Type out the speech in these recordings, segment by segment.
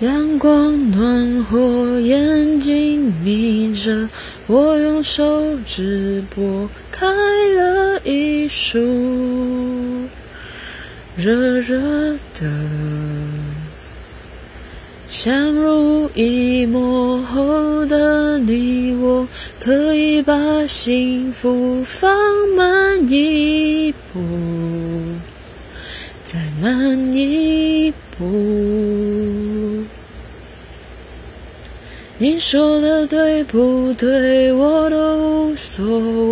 阳光暖和，眼睛眯着，我用手指拨开了一束热热的，相濡以沫后的你我，可以把幸福放慢一步，再慢一步。你说的对不对，我都无所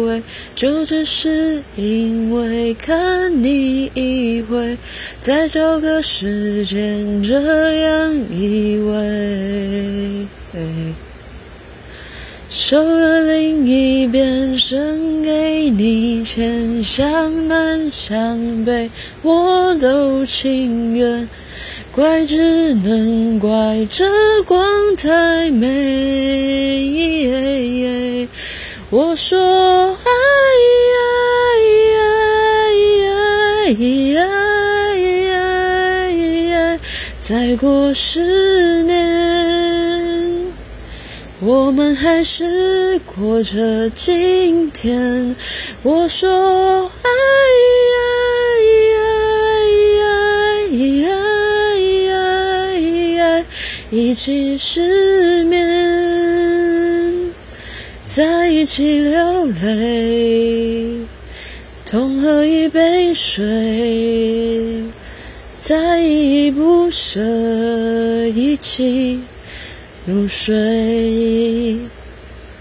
谓，就只是因为看你一回，再找个时间这样依偎。手的另一边伸给你，千向南向北，我都情愿。怪只能怪这光太美。我说爱再过十年，我们还是过着今天。我说爱。一起失眠，在一起流泪，同喝一杯水，再依依不舍，一起入睡。